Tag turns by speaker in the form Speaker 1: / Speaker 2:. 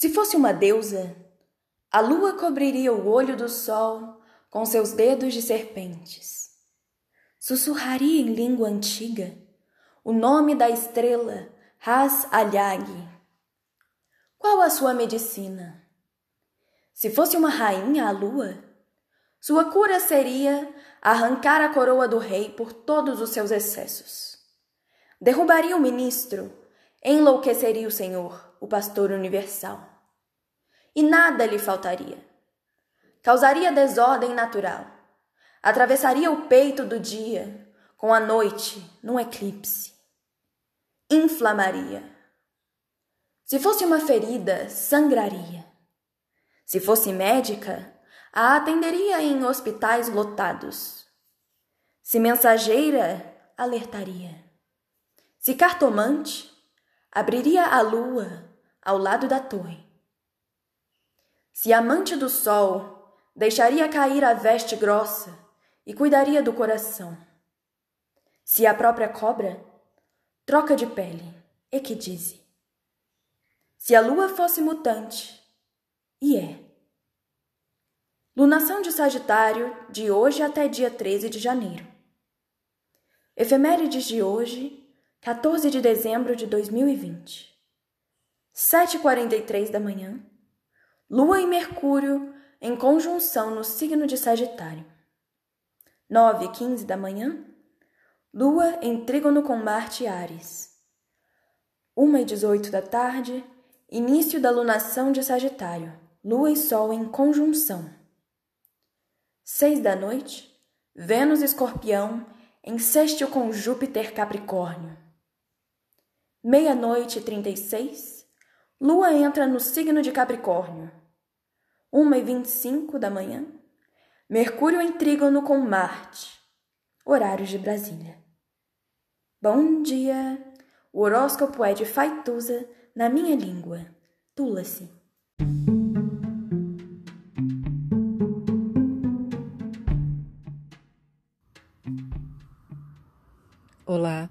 Speaker 1: Se fosse uma deusa, a lua cobriria o olho do sol com seus dedos de serpentes. Sussurraria em língua antiga o nome da estrela Ras Alyag. Qual a sua medicina? Se fosse uma rainha a lua, sua cura seria arrancar a coroa do rei por todos os seus excessos. Derrubaria o ministro, enlouqueceria o Senhor, o pastor universal. E nada lhe faltaria. Causaria desordem natural. Atravessaria o peito do dia com a noite num eclipse. Inflamaria. Se fosse uma ferida, sangraria. Se fosse médica, a atenderia em hospitais lotados. Se mensageira, alertaria. Se cartomante, abriria a lua ao lado da torre. Se amante do sol, deixaria cair a veste grossa e cuidaria do coração. Se a própria cobra, troca de pele, e que dize. Se a lua fosse mutante, e é. Lunação de Sagitário, de hoje até dia 13 de janeiro. Efemérides de hoje, 14 de dezembro de 2020. 7h43 da manhã. Lua e Mercúrio em conjunção no signo de Sagitário. 9 h 15 da manhã. Lua em trígono com Marte e Ares. 1 h 18 da tarde. Início da lunação de Sagitário. Lua e Sol em conjunção. Seis da noite, Vênus Escorpião em sextil com Júpiter Capricórnio. Meia-noite e trinta e seis, Lua entra no signo de Capricórnio. Uma e vinte e cinco da manhã, Mercúrio em trígono com Marte. Horários de Brasília. Bom dia! O horóscopo é de Faituza na minha língua. Tula-se.
Speaker 2: Olá,